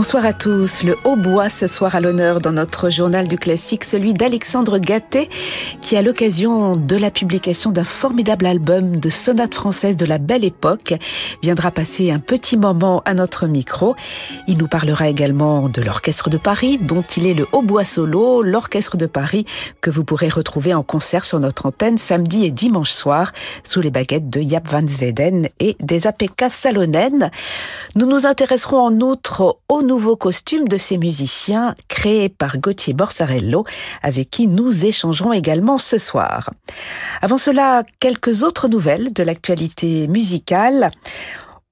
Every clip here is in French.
Bonsoir à tous. Le hautbois ce soir à l'honneur dans notre journal du classique, celui d'Alexandre Gattet, qui à l'occasion de la publication d'un formidable album de sonates françaises de la belle époque, viendra passer un petit moment à notre micro. Il nous parlera également de l'Orchestre de Paris, dont il est le hautbois solo, l'Orchestre de Paris, que vous pourrez retrouver en concert sur notre antenne samedi et dimanche soir, sous les baguettes de Jaap van Zweden et des APK Salonen. Nous nous intéresserons en outre au nouveau costume de ces musiciens créé par Gauthier Borsarello, avec qui nous échangerons également ce soir. Avant cela, quelques autres nouvelles de l'actualité musicale.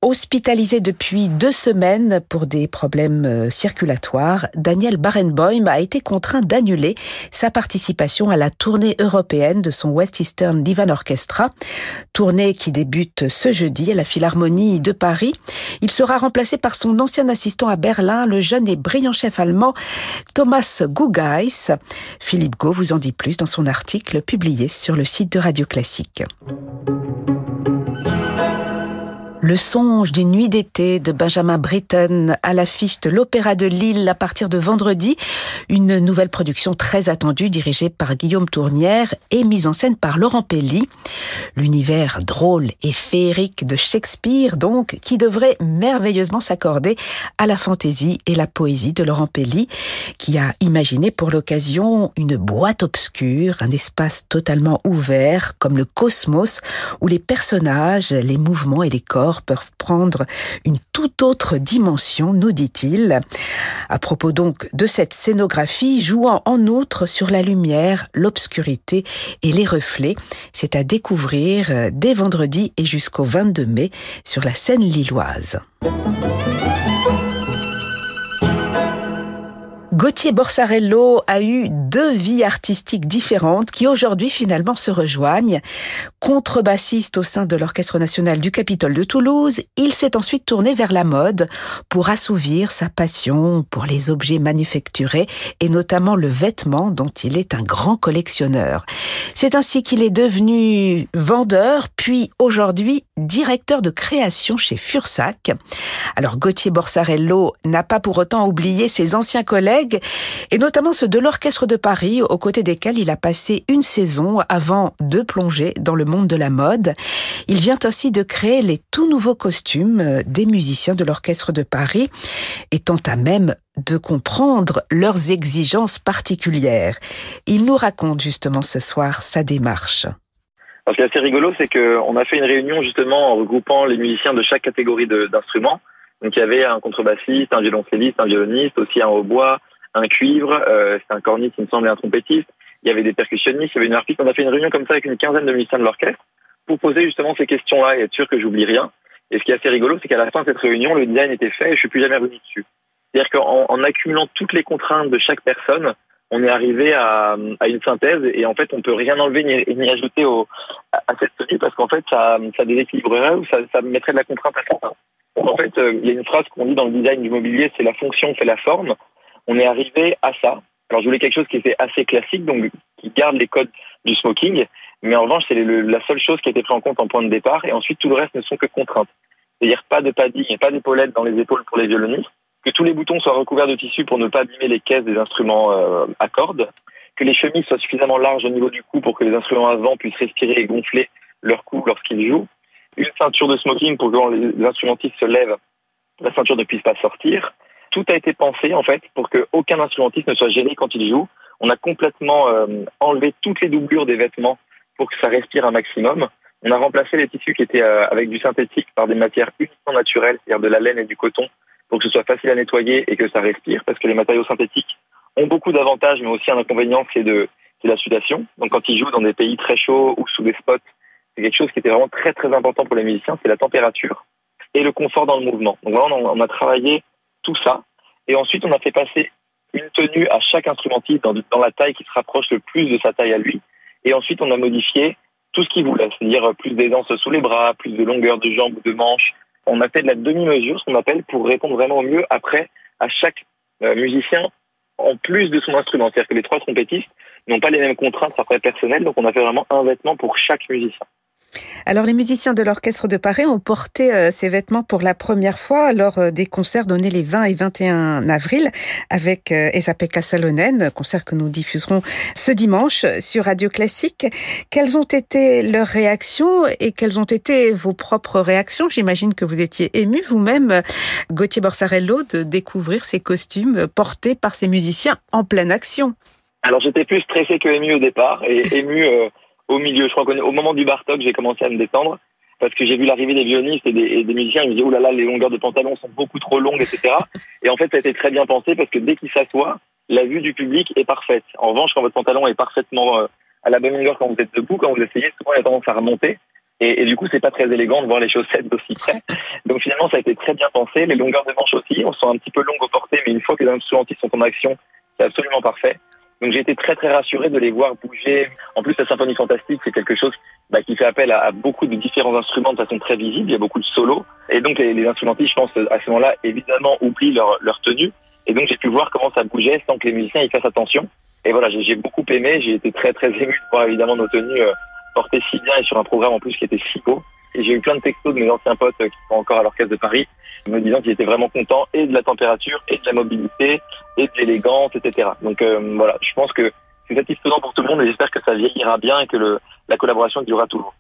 Hospitalisé depuis deux semaines pour des problèmes euh, circulatoires, Daniel Barenboim a été contraint d'annuler sa participation à la tournée européenne de son West Eastern Divan Orchestra, tournée qui débute ce jeudi à la Philharmonie de Paris. Il sera remplacé par son ancien assistant à Berlin, le jeune et brillant chef allemand Thomas Gugeis. Philippe Gau vous en dit plus dans son article publié sur le site de Radio Classique. Le songe d'une nuit d'été de Benjamin Britten à l'affiche de l'Opéra de Lille à partir de vendredi. Une nouvelle production très attendue dirigée par Guillaume Tournière et mise en scène par Laurent Pelly. L'univers drôle et féerique de Shakespeare donc qui devrait merveilleusement s'accorder à la fantaisie et la poésie de Laurent Pelly qui a imaginé pour l'occasion une boîte obscure, un espace totalement ouvert comme le cosmos où les personnages, les mouvements et les corps peuvent prendre une toute autre dimension, nous dit-il. À propos donc de cette scénographie, jouant en outre sur la lumière, l'obscurité et les reflets, c'est à découvrir dès vendredi et jusqu'au 22 mai sur la scène lilloise. Gauthier Borsarello a eu deux vies artistiques différentes qui aujourd'hui finalement se rejoignent. Contrebassiste au sein de l'Orchestre national du Capitole de Toulouse, il s'est ensuite tourné vers la mode pour assouvir sa passion pour les objets manufacturés et notamment le vêtement dont il est un grand collectionneur. C'est ainsi qu'il est devenu vendeur puis aujourd'hui directeur de création chez Fursac. Alors Gauthier Borsarello n'a pas pour autant oublié ses anciens collègues et notamment ceux de l'Orchestre de Paris, aux côtés desquels il a passé une saison avant de plonger dans le monde de la mode. Il vient ainsi de créer les tout nouveaux costumes des musiciens de l'Orchestre de Paris, étant à même de comprendre leurs exigences particulières. Il nous raconte justement ce soir sa démarche. Ce qui est assez rigolo, c'est qu'on a fait une réunion justement en regroupant les musiciens de chaque catégorie d'instruments. Donc il y avait un contrebassiste, un violoncelliste, un violoniste, aussi un hautbois, un cuivre, euh, c'est un corniste, il me semble, un trompettiste. Il y avait des percussionnistes, il y avait une harpiste. On a fait une réunion comme ça avec une quinzaine de musiciens de l'orchestre pour poser justement ces questions-là et être sûr que j'oublie rien. Et ce qui est assez rigolo, c'est qu'à la fin de cette réunion, le design était fait et je suis plus jamais revenu dessus. C'est-à-dire qu'en en accumulant toutes les contraintes de chaque personne, on est arrivé à, une synthèse et en fait on peut rien enlever ni, ajouter à, cette tenue parce qu'en fait ça, ça déséquilibrerait ou ça, mettrait de la contrainte à certains. En fait euh, il y a une phrase qu'on dit dans le design du mobilier, c'est la fonction fait la forme on est arrivé à ça. Alors je voulais quelque chose qui était assez classique, donc qui garde les codes du smoking, mais en revanche c'est la seule chose qui a été prise en compte en point de départ, et ensuite tout le reste ne sont que contraintes. C'est-à-dire pas de padding pas d'épaulettes dans les épaules pour les violonistes, que tous les boutons soient recouverts de tissu pour ne pas abîmer les caisses des instruments euh, à cordes, que les chemises soient suffisamment larges au niveau du cou pour que les instruments avant puissent respirer et gonfler leur cou lorsqu'ils jouent, une ceinture de smoking pour que quand les instrumentistes se lèvent, la ceinture ne puisse pas sortir, tout a été pensé en fait pour qu'aucun instrumentiste ne soit gêné quand il joue. On a complètement euh, enlevé toutes les doublures des vêtements pour que ça respire un maximum. On a remplacé les tissus qui étaient euh, avec du synthétique par des matières uniquement naturelles, c'est-à-dire de la laine et du coton, pour que ce soit facile à nettoyer et que ça respire, parce que les matériaux synthétiques ont beaucoup d'avantages, mais aussi un inconvénient, c'est de c'est la sudation. Donc quand ils jouent dans des pays très chauds ou sous des spots, c'est quelque chose qui était vraiment très très important pour les musiciens, c'est la température et le confort dans le mouvement. Donc voilà, on a travaillé tout ça. Et ensuite, on a fait passer une tenue à chaque instrumentiste dans, la taille qui se rapproche le plus de sa taille à lui. Et ensuite, on a modifié tout ce qu'il voulait, c'est-à-dire plus d'aisance sous les bras, plus de longueur de jambes ou de manches. On a fait de la demi-mesure, ce qu'on appelle, pour répondre vraiment au mieux après à chaque euh, musicien. en plus de son instrument. C'est-à-dire que les trois trompettistes n'ont pas les mêmes contraintes après personnelles, donc on a fait vraiment un vêtement pour chaque musicien. Alors les musiciens de l'Orchestre de Paris ont porté euh, ces vêtements pour la première fois lors euh, des concerts donnés les 20 et 21 avril avec euh, Esa-Pekka Salonen, concert que nous diffuserons ce dimanche sur Radio Classique. Quelles ont été leurs réactions et quelles ont été vos propres réactions? J'imagine que vous étiez ému vous-même, Gauthier Borsarello, de découvrir ces costumes portés par ces musiciens en pleine action. Alors j'étais plus stressé que ému au départ et ému au milieu. Je crois qu'au moment du Bartok, j'ai commencé à me détendre parce que j'ai vu l'arrivée des violonistes et des, musiciens. Je me disais, oh là là, les longueurs de pantalon sont beaucoup trop longues, etc. et en fait, ça a été très bien pensé parce que dès qu'il s'assoit, la vue du public est parfaite. En revanche, quand votre pantalon est parfaitement euh, à la bonne longueur quand vous êtes debout, quand vous essayez, souvent il a tendance à remonter. Et, du coup, c'est pas très élégant de voir les chaussettes d'aussi près. Donc finalement, ça a été très bien pensé. Les longueurs de manches aussi, on sont un petit peu longues au porté, mais une fois que les instrumentistes sont en action, c'est absolument parfait. Donc j'ai été très très rassuré de les voir bouger. En plus, la symphonie fantastique, c'est quelque chose bah, qui fait appel à, beaucoup de différents instruments de façon très visible. Il y a beaucoup de solos. Et donc les, instrumentistes, je pense, à ce moment-là, évidemment, oublient leur, leur tenue. Et donc j'ai pu voir comment ça bougeait sans que les musiciens y fassent attention. Et voilà, j'ai beaucoup aimé. J'ai été très très ému de voir évidemment nos tenues euh, portées si bien et sur un programme en plus qui était si beau. Et j'ai eu plein de textos de mes anciens potes qui sont encore à l'orchestre de Paris, me disant qu'ils étaient vraiment contents et de la température, et de la mobilité, et de l'élégance, etc. Donc euh, voilà, je pense que c'est satisfaisant pour tout le monde et j'espère que ça vieillira bien et que le, la collaboration durera toujours.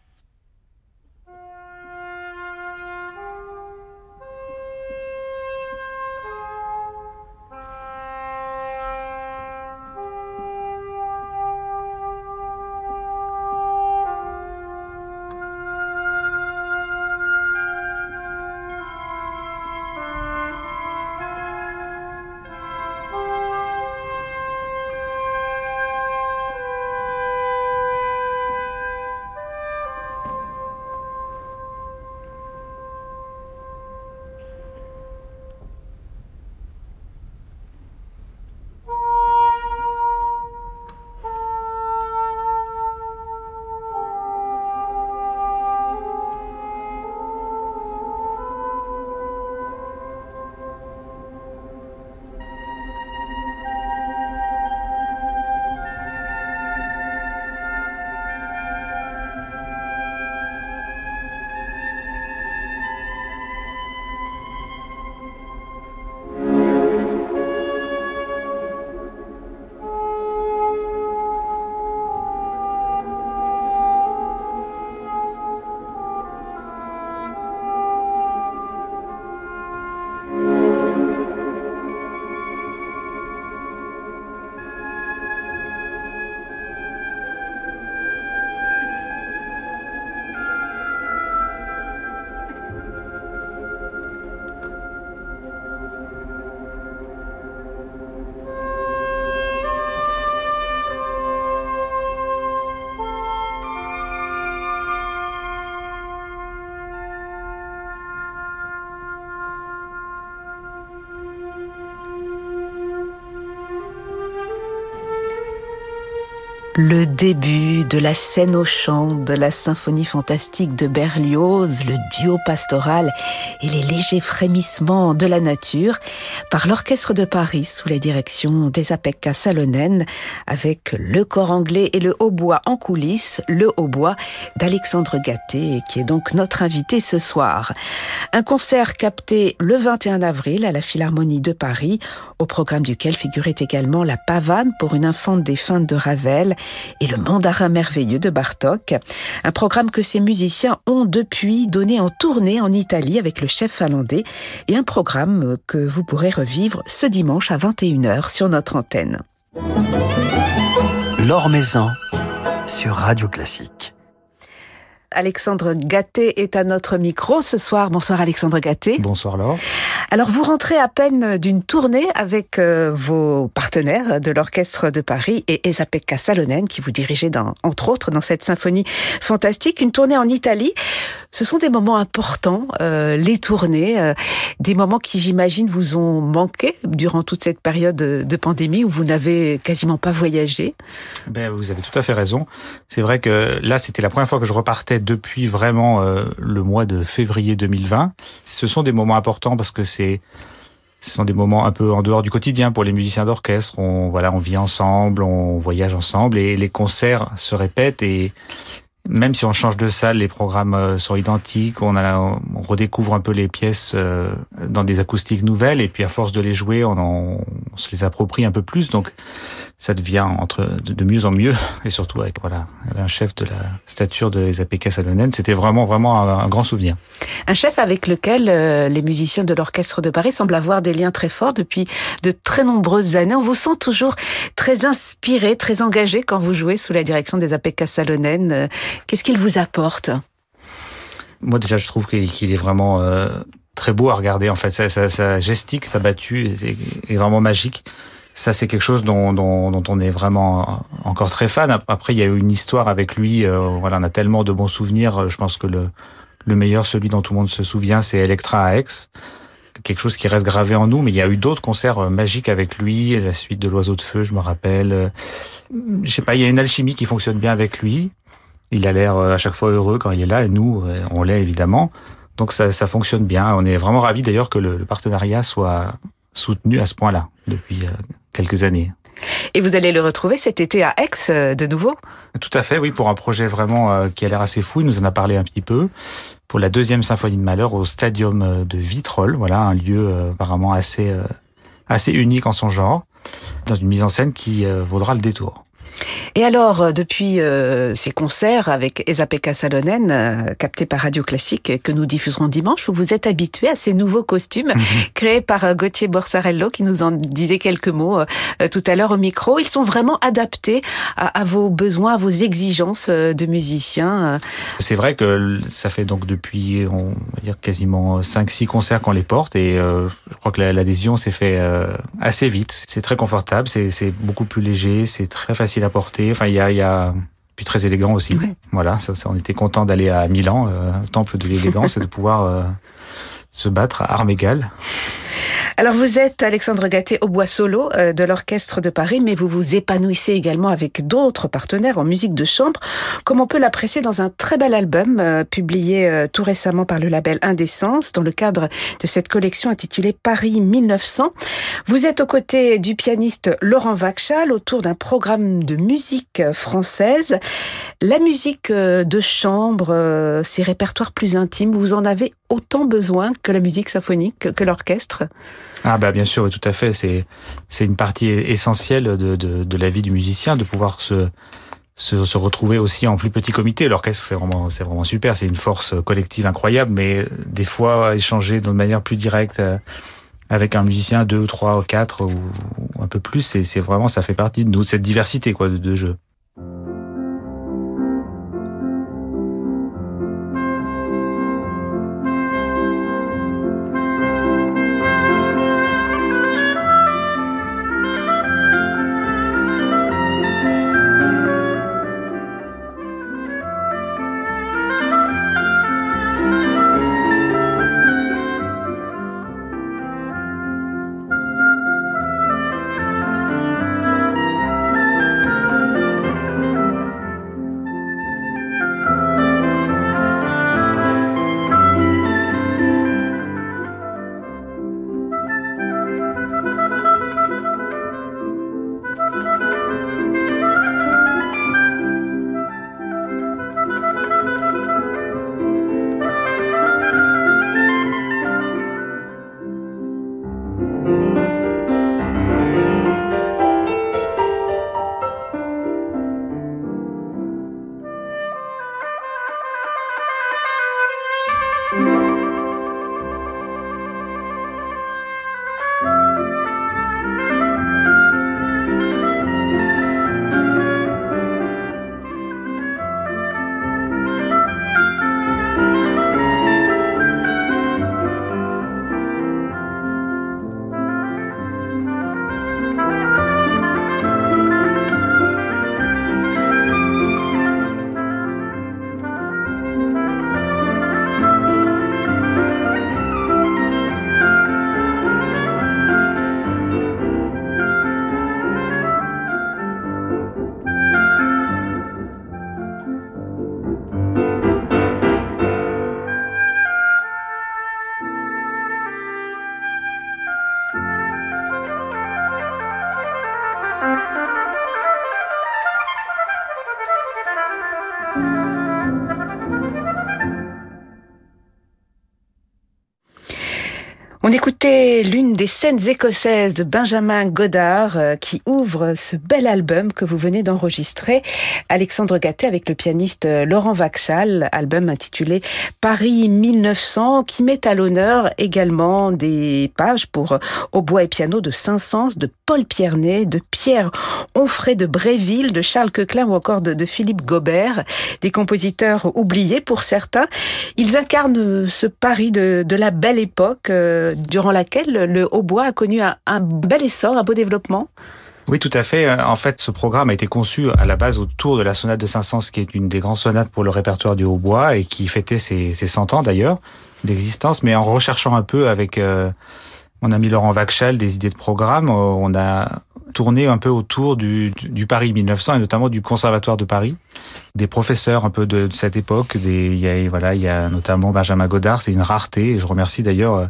Le début de la scène au chant de la symphonie fantastique de Berlioz, le duo pastoral et les légers frémissements de la nature par l'Orchestre de Paris sous la direction d'Esa-Pekka Salonen avec le corps anglais et le hautbois en coulisses, le hautbois d'Alexandre Gatté qui est donc notre invité ce soir. Un concert capté le 21 avril à la Philharmonie de Paris au programme duquel figurait également la pavane pour une infante défunte de Ravel et le mandarin merveilleux de Bartok. Un programme que ces musiciens ont depuis donné en tournée en Italie avec le chef finlandais et un programme que vous pourrez revivre ce dimanche à 21h sur notre antenne. L'Or Maison sur Radio Classique. Alexandre Gatté est à notre micro ce soir. Bonsoir Alexandre Gatté. Bonsoir Laure. Alors vous rentrez à peine d'une tournée avec euh, vos partenaires de l'Orchestre de Paris et Esa-Pekka Salonen qui vous dirigez dans, entre autres dans cette symphonie fantastique. Une tournée en Italie. Ce sont des moments importants, euh, les tournées, euh, des moments qui j'imagine vous ont manqué durant toute cette période de pandémie où vous n'avez quasiment pas voyagé. Ben, vous avez tout à fait raison. C'est vrai que là c'était la première fois que je repartais depuis vraiment euh, le mois de février 2020. Ce sont des moments importants parce que c'est ce sont des moments un peu en dehors du quotidien pour les musiciens d'orchestre. On voilà, on vit ensemble, on voyage ensemble et les concerts se répètent et même si on change de salle, les programmes euh, sont identiques. On, redécouvre un peu les pièces euh, dans des acoustiques nouvelles, et puis à force de les jouer, on, on se les approprie un peu plus. Donc ça devient entre de, mieux en mieux, et surtout avec voilà un chef de la stature de Zapeka Salonen. C'était vraiment vraiment un, grand souvenir. Un chef avec lequel euh, les musiciens de l'orchestre de Paris semblent avoir des liens très forts depuis de très nombreuses années. On vous sent toujours très inspiré, très engagé quand vous jouez sous la direction des Zapeka Salonen. Qu'est-ce qu'il vous apporte? Moi déjà, je trouve qu'il est vraiment euh, très beau à regarder. En fait, sa, sa, gestique, sa battue est, vraiment magique. Ça, c'est quelque chose dont, dont, on est vraiment encore très fan. Après, il y a eu une histoire avec lui. Euh, voilà, on a tellement de bons souvenirs. Je pense que le, le meilleur, celui dont tout le monde se souvient, c'est Electra à Aix quelque chose qui reste gravé en nous, mais il y a eu d'autres concerts euh, magiques avec lui, la suite de l'Oiseau de Feu, je me rappelle. Je sais pas, il y a une alchimie qui fonctionne bien avec lui. Il a l'air euh, à chaque fois heureux quand il est là, et nous, euh, on l'est évidemment. Donc ça, ça fonctionne bien. On est vraiment ravis d'ailleurs que le, partenariat soit soutenu à ce point-là depuis euh, quelques années. Et vous allez le retrouver cet été à Aix de nouveau? Tout à fait, oui, pour un projet vraiment qui a l'air assez fou. Il nous en a parlé un petit peu. Pour la deuxième symphonie de Malheur au Stadium de Vitrolles, voilà, un lieu apparemment assez, assez unique en son genre, dans une mise en scène qui vaudra le détour. Et alors, euh, depuis euh, ces concerts avec Esa-Pekka Salonen, euh, captés par Radio Classique, que nous diffuserons dimanche, vous vous êtes habitué à ces nouveaux costumes mhm. créés par Gauthier Borsarello, qui nous en disait quelques mots tout à l'heure au micro. Ils sont vraiment adaptés à, vos besoins, à vos exigences de musiciens. C'est vrai que ça fait donc depuis, on va dire, quasiment 5-6 concerts qu'on les porte, et je crois que l'adhésion s'est fait assez vite. C'est très confortable, c'est beaucoup plus léger, c'est très facile à porter Enfin, il y a, y a puis très élégant aussi. Voilà, ça, on était content d'aller à Milan, euh, temple de l'élégance, et de pouvoir euh, se battre à armes égales. Alors vous êtes Alexandre Gatté au bois solo euh, de l'Orchestre de Paris, mais vous vous épanouissez également avec d'autres partenaires en musique de chambre, comme on peut l'apprécier dans un très bel album euh, publié euh, tout récemment par le label Indécence, dans le cadre de cette collection intitulée Paris 1900. Vous êtes aux côtés du pianiste Laurent Vachal autour d'un programme de musique française. La musique de chambre, ces répertoires plus intimes, vous en avez autant besoin que la musique symphonique, que l'orchestre? Ah bah bien sûr, tout à fait. C'est c'est une partie essentielle de, de, de, la vie du musicien de pouvoir se, se, se retrouver aussi en plus petit comité. L'orchestre c'est vraiment c'est vraiment super. C'est une force collective incroyable, mais des fois échanger de manière plus directe euh, avec un musicien deux, trois, quatre ou, un peu plus, c'est vraiment ça fait partie de nous cette diversité quoi de, de jeux. Des scènes écossaises de Benjamin Godard euh, qui ouvre ce bel album que vous venez d'enregistrer. Alexandre Gatté avec le pianiste euh, Laurent Vachal, album intitulé Paris 1900 qui met à l'honneur également des pages pour au bois et piano de Saint-Saëns, de Paul Pierney, de Pierre Onfray de Bréville, de Charles Coquelin ou encore de, Philippe Gobert, des compositeurs oubliés pour certains. Ils incarnent ce Paris de, de la belle époque euh, durant laquelle le hautbois a connu un, bel essor, un beau développement. Oui, tout à fait. En fait, ce programme a été conçu à la base autour de la sonate de Saint-Saëns, qui est une des grandes sonates pour le répertoire du hautbois et qui fêtait ses, ses 100 ans d'ailleurs d'existence, mais en recherchant un peu avec euh, mon ami Laurent Vachal des idées de programme, on a tourné un peu autour du, Paris 1900 et notamment du Conservatoire de Paris, des professeurs un peu de, cette époque. Des, il y a voilà, il y a notamment Benjamin Godard, c'est une rareté. Et je remercie d'ailleurs euh,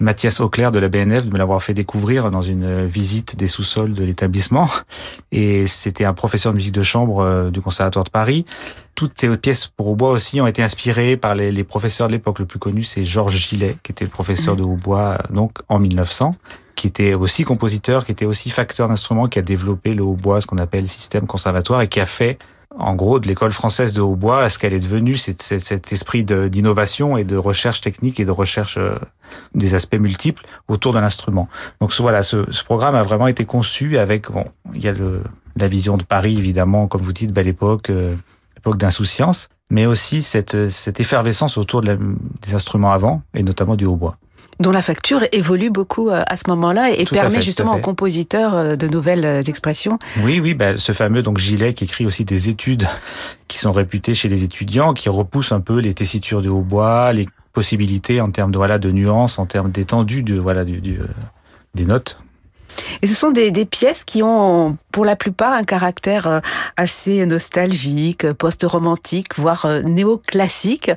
Mathias Auclair de la BNF de me l'avoir fait découvrir dans une visite des sous-sols de l'établissement. Et c'était un professeur de musique de chambre euh, du Conservatoire de Paris. Toutes ces pièces pour hautbois aussi ont été inspirées par les, les professeurs de l'époque. Le plus connu, c'est Georges Gillet, qui était le professeur de hautbois donc en 1900, qui était aussi compositeur, qui était aussi facteur d'instruments, qui a développé le hautbois, ce qu'on appelle le système conservatoire, et qui a fait en gros, de l'école française de hautbois à ce qu'elle est devenue, c'est cet esprit d'innovation et de recherche technique et de recherche euh, des aspects multiples autour de l'instrument. Donc voilà, ce, ce, programme a vraiment été conçu avec, bon, il y a le, la vision de Paris, évidemment, comme vous dites, belle époque, euh, époque d'insouciance, mais aussi cette, cette effervescence autour de la, des instruments avant, et notamment du hautbois dont la facture évolue beaucoup euh, à ce moment-là et Tout permet fait, justement aux compositeurs euh, de nouvelles euh, expressions. Oui, oui, bah, ce fameux donc Gilet qui écrit aussi des études qui sont réputées chez les étudiants, qui repoussent un peu les tessitures du hautbois, les possibilités en termes de voilà de nuances, en termes d'étendue de voilà du, du, des notes. Et ce sont des, des, pièces qui ont, pour la plupart, un caractère euh, assez nostalgique, post-romantique, voire euh, néoclassique.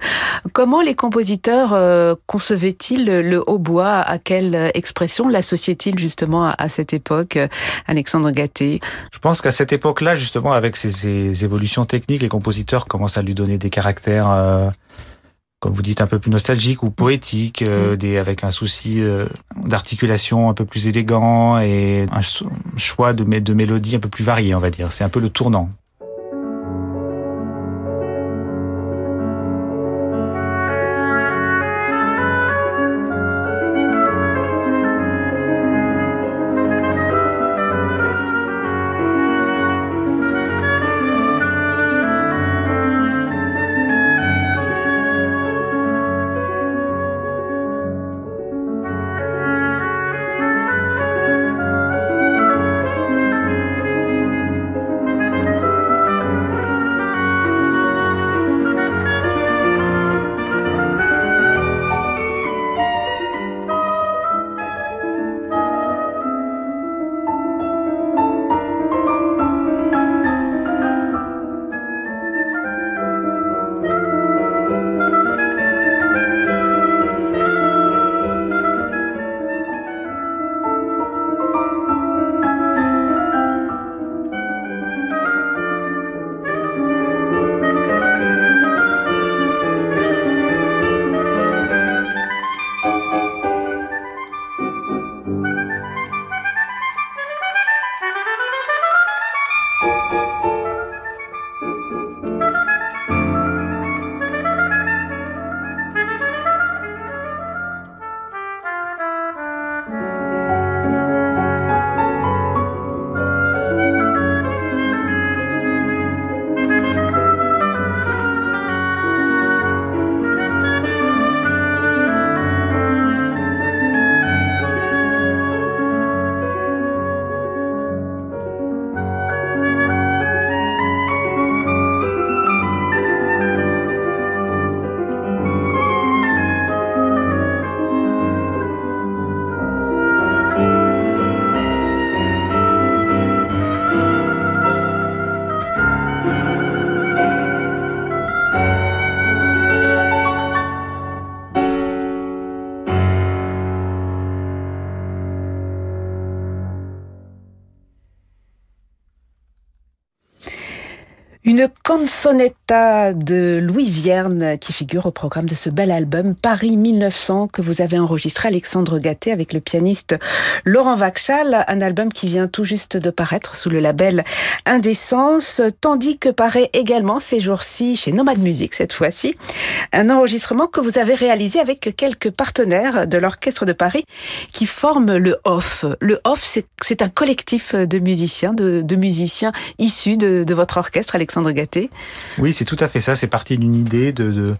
Comment les compositeurs euh, concevaient-ils le, hautbois? À quelle expression l'associaient-ils justement à, à, cette époque, Alexandre Gatté? Je pense qu'à cette époque-là, justement, avec ces, ces, évolutions techniques, les compositeurs commencent à lui donner des caractères euh, comme vous dites, un peu plus nostalgique ou poétique, euh, des, avec un souci euh, d'articulation un peu plus élégant et un choix de, de mélodie un peu plus varié, on va dire. C'est un peu le tournant. Une canzonetta de Louis Vierne qui figure au programme de ce bel album Paris 1900 que vous avez enregistré Alexandre Gatté avec le pianiste Laurent Vachal, un album qui vient tout juste de paraître sous le label Indécence, tandis que paraît également ces jours-ci chez Nomad Music cette fois-ci, un enregistrement que vous avez réalisé avec quelques partenaires de l'Orchestre de Paris qui forment le OFF. Le OFF, c'est un collectif de musiciens, de, de musiciens issus de, de votre orchestre, Alexandre Oui, c'est tout à fait ça. C'est parti d'une idée de,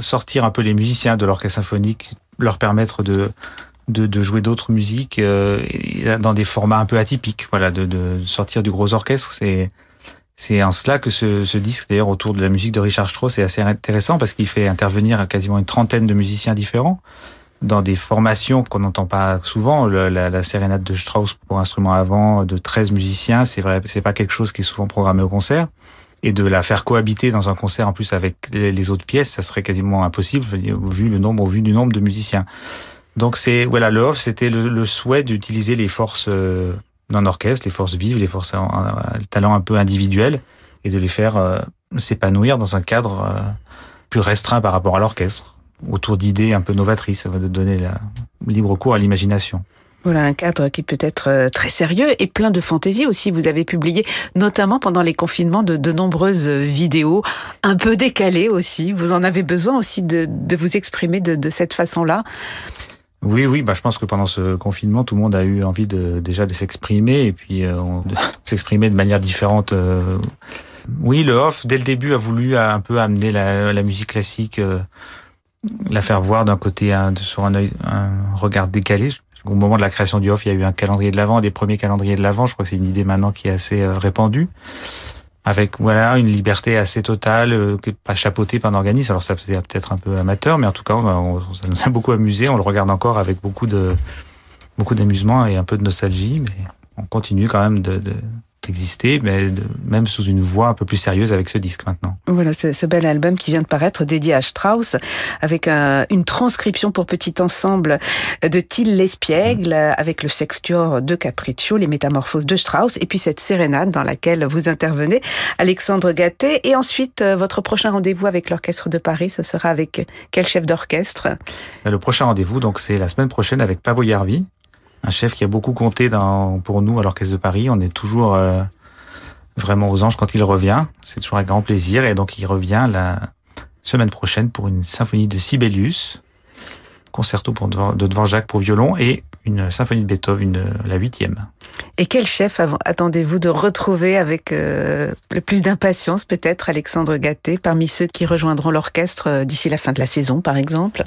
sortir un peu les musiciens de l'orchestre symphonique, leur permettre de, jouer d'autres musiques euh, dans des formats un peu atypiques. Voilà, de, sortir du gros orchestre. C'est c'est en cela que ce, disque, d'ailleurs, autour de la musique de Richard Strauss, est assez intéressant parce qu'il fait intervenir quasiment une trentaine de musiciens différents dans des formations qu'on n'entend pas souvent. La, la, sérénade de Strauss pour instrument avant de 13 musiciens, c'est vrai, c'est pas quelque chose qui est souvent programmé au concert et de la faire cohabiter dans un concert en plus avec les autres pièces, ça serait quasiment impossible vu le nombre, vu du nombre de musiciens. Donc c'est voilà, le off, c'était le, souhait d'utiliser les forces euh, d'un orchestre, les forces vives, les forces, le talent un peu individuel, et de les faire euh, s'épanouir dans un cadre euh, plus restreint par rapport à l'orchestre, autour d'idées un peu novatrices, de donner la libre cours à l'imagination. Voilà un cadre qui peut être euh, très sérieux et plein de fantaisie aussi. Vous avez publié notamment pendant les confinements de, de nombreuses euh, vidéos un peu décalées aussi. Vous en avez besoin aussi de, de vous exprimer de, de cette façon-là. Oui, oui, bah, je pense que pendant ce confinement, tout le monde a eu envie de, déjà de s'exprimer et puis euh, de s'exprimer de manière différente. Oui, le off, dès le début, a voulu un peu amener la, la musique classique, la faire voir d'un côté, sur un, œil, un regard décalé. Au moment de la création du off, il y a eu un calendrier de l'avant, des premiers calendriers de l'avant. Je crois que c'est une idée maintenant qui est assez euh, répandue, avec voilà une liberté assez totale, euh, pas chapeautée par un organisme. Alors ça faisait peut-être un peu amateur, mais en tout cas, ça nous a beaucoup amusé. On le regarde encore avec beaucoup de beaucoup d'amusement et un peu de nostalgie, mais on continue quand même de, de exister, mais même sous une voix un peu plus sérieuse avec ce disque maintenant. Voilà, ce, ce bel album qui vient de paraître, dédié à Strauss, avec une transcription pour petit ensemble de Till Lespiègle, avec le sextuor de Capriccio, les métamorphoses de Strauss, et puis cette sérénade dans laquelle vous intervenez, Alexandre Gatté. Et ensuite, euh, votre prochain rendez-vous avec l'Orchestre de Paris, ce sera avec quel chef d'orchestre? Le prochain rendez-vous, donc, c'est la semaine prochaine avec Pavo Yarvi, un chef qui a beaucoup compté dans, pour nous à l'Orchestre de Paris. On est toujours euh, vraiment aux anges quand il revient. C'est toujours un grand plaisir. Et donc, il revient la semaine prochaine pour une symphonie de Sibelius, concerto pour de Dvorak pour violon et une symphonie de Beethoven, la huitième. Et quel chef attendez-vous de retrouver avec euh, le plus d'impatience, peut-être, Alexandre Gatté, parmi ceux qui rejoindront l'orchestre euh, d'ici la fin de la saison, par exemple?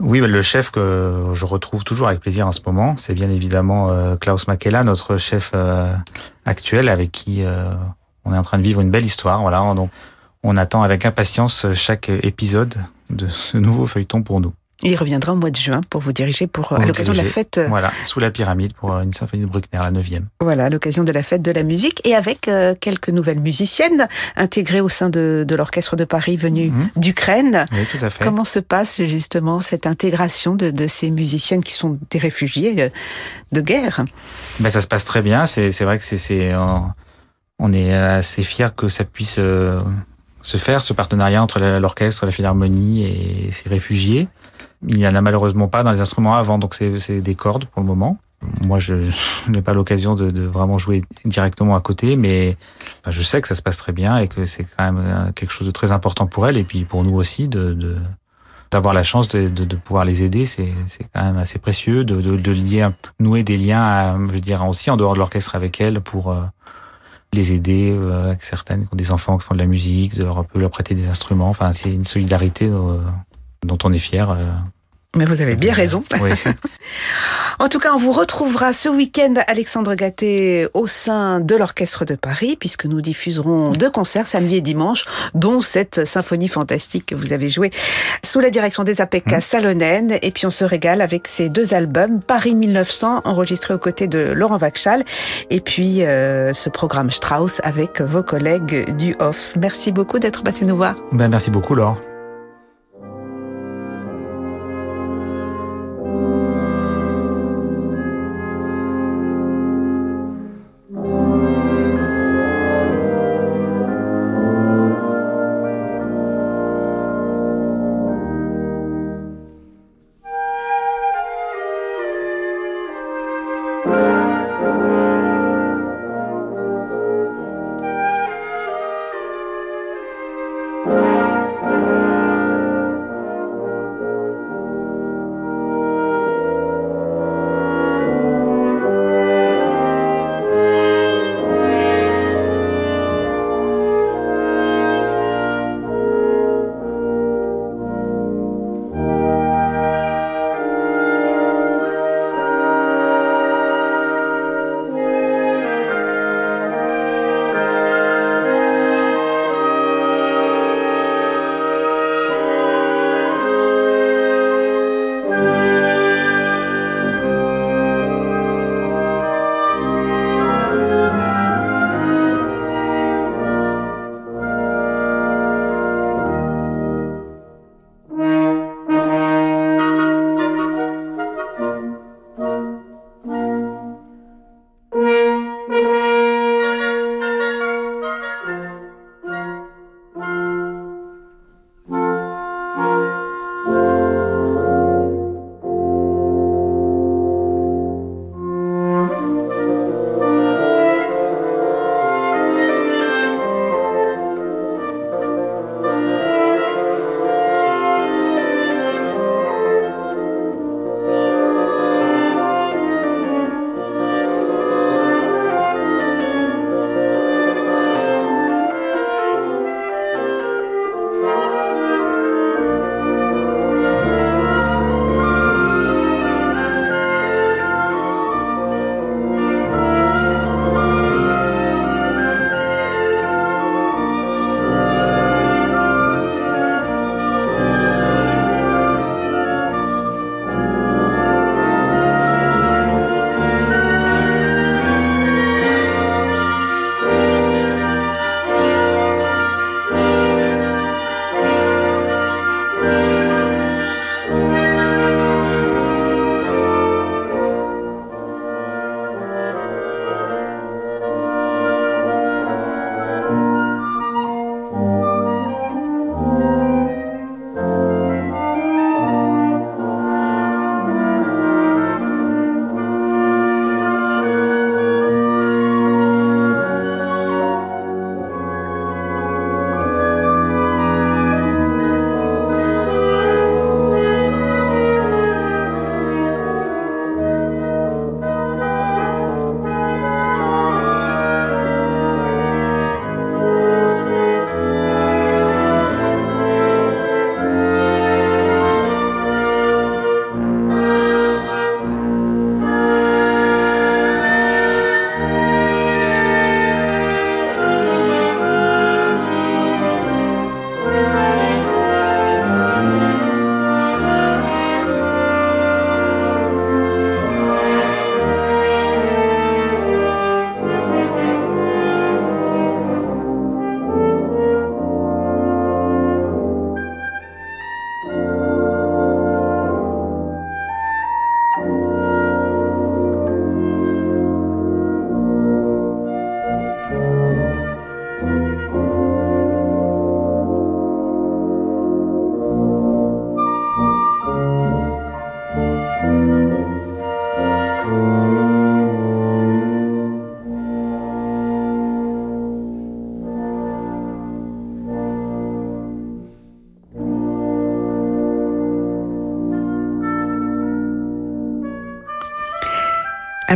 Oui, le chef que je retrouve toujours avec plaisir en ce moment, c'est bien évidemment euh, Klaus Makela, notre chef euh, actuel, avec qui euh, on est en train de vivre une belle histoire. Voilà, donc on attend avec impatience chaque épisode de ce nouveau feuilleton pour nous. Il reviendra au mois de juin pour vous diriger pour, à l'occasion de la fête. Euh, voilà, sous la pyramide pour euh, une symphonie de Bruckner, la neuvième. Voilà, à l'occasion de la fête de la musique et avec euh, quelques nouvelles musiciennes intégrées au sein de, de l'orchestre de Paris venues mhm. d'Ukraine. Oui, tout à fait. Comment se passe justement cette intégration de, de ces musiciennes qui sont des réfugiés de guerre? Ben, ça se passe très bien. C'est vrai que c'est on est assez fiers que ça puisse se faire ce partenariat entre l'orchestre, la philharmonie et ces réfugiés. Il n'y en a malheureusement pas dans les instruments avant, donc c'est des cordes pour le moment. Moi, je, n'ai pas l'occasion de, de, vraiment jouer directement à côté, mais je sais que ça se passe très bien et que c'est quand même euh, quelque chose de très important pour elle et puis pour nous aussi de d'avoir la chance de, de, de, pouvoir les aider, c'est quand même assez précieux de, de, de lier, nouer des liens, je veux dire aussi en dehors de l'orchestre avec elle pour euh, les aider euh, avec certaines qui ont des enfants qui font de la musique, de leur, leur prêter des instruments. Enfin, c'est une solidarité dont on est fier. Euh, Mais vous avez bien raison. Oui. en tout cas, on vous retrouvera ce week-end, Alexandre Gatté, au sein de l'Orchestre de Paris, puisque nous diffuserons deux concerts samedi et dimanche, dont cette symphonie fantastique que vous avez jouée sous la direction des APK mmh. Salonen. Et puis on se régale avec ces deux albums, Paris 1900, enregistré aux côtés de Laurent Vachal, et puis euh, ce programme Strauss avec vos collègues du OFF. Merci beaucoup d'être passé nous voir. Ben, merci beaucoup, Laure.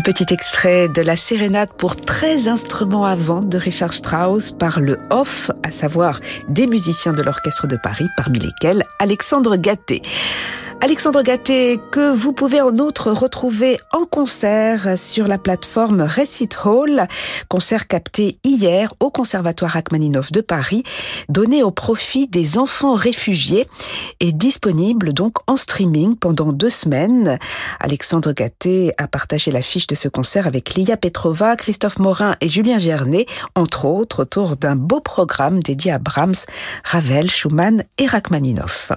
Petit extrait de la sérénade pour 13 instruments à vent de Richard Strauss par le Off, à savoir des musiciens de l'Orchestre de Paris, parmi lesquels Alexandre Gatté. Alexandre Gatté, que vous pouvez en outre retrouver en concert sur la plateforme Recit Hall, concert capté hier au Conservatoire Rachmaninoff de Paris, donné au profit des enfants réfugiés et disponible donc en streaming pendant deux semaines. Alexandre Gatté a partagé l'affiche de ce concert avec Lia Petrova, Christophe Morin et Julien Gernet, entre autres autour d'un beau programme dédié à Brahms, Ravel, Schumann et Rachmaninoff.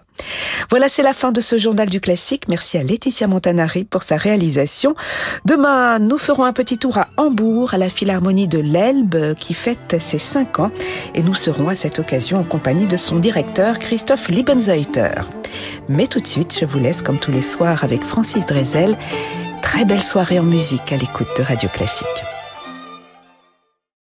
Voilà, c'est la fin de ce journal du classique. Merci à Laetitia Montanari pour sa réalisation. Demain, nous ferons un petit tour à Hambourg, à la Philharmonie de l'Elbe, qui fête ses 5 ans. Et nous serons à cette occasion en compagnie de son directeur, Christophe Liebenzeuter. Mais tout de suite, je vous laisse comme tous les soirs avec Francis Drezel. Très belle soirée en musique à l'écoute de Radio Classique.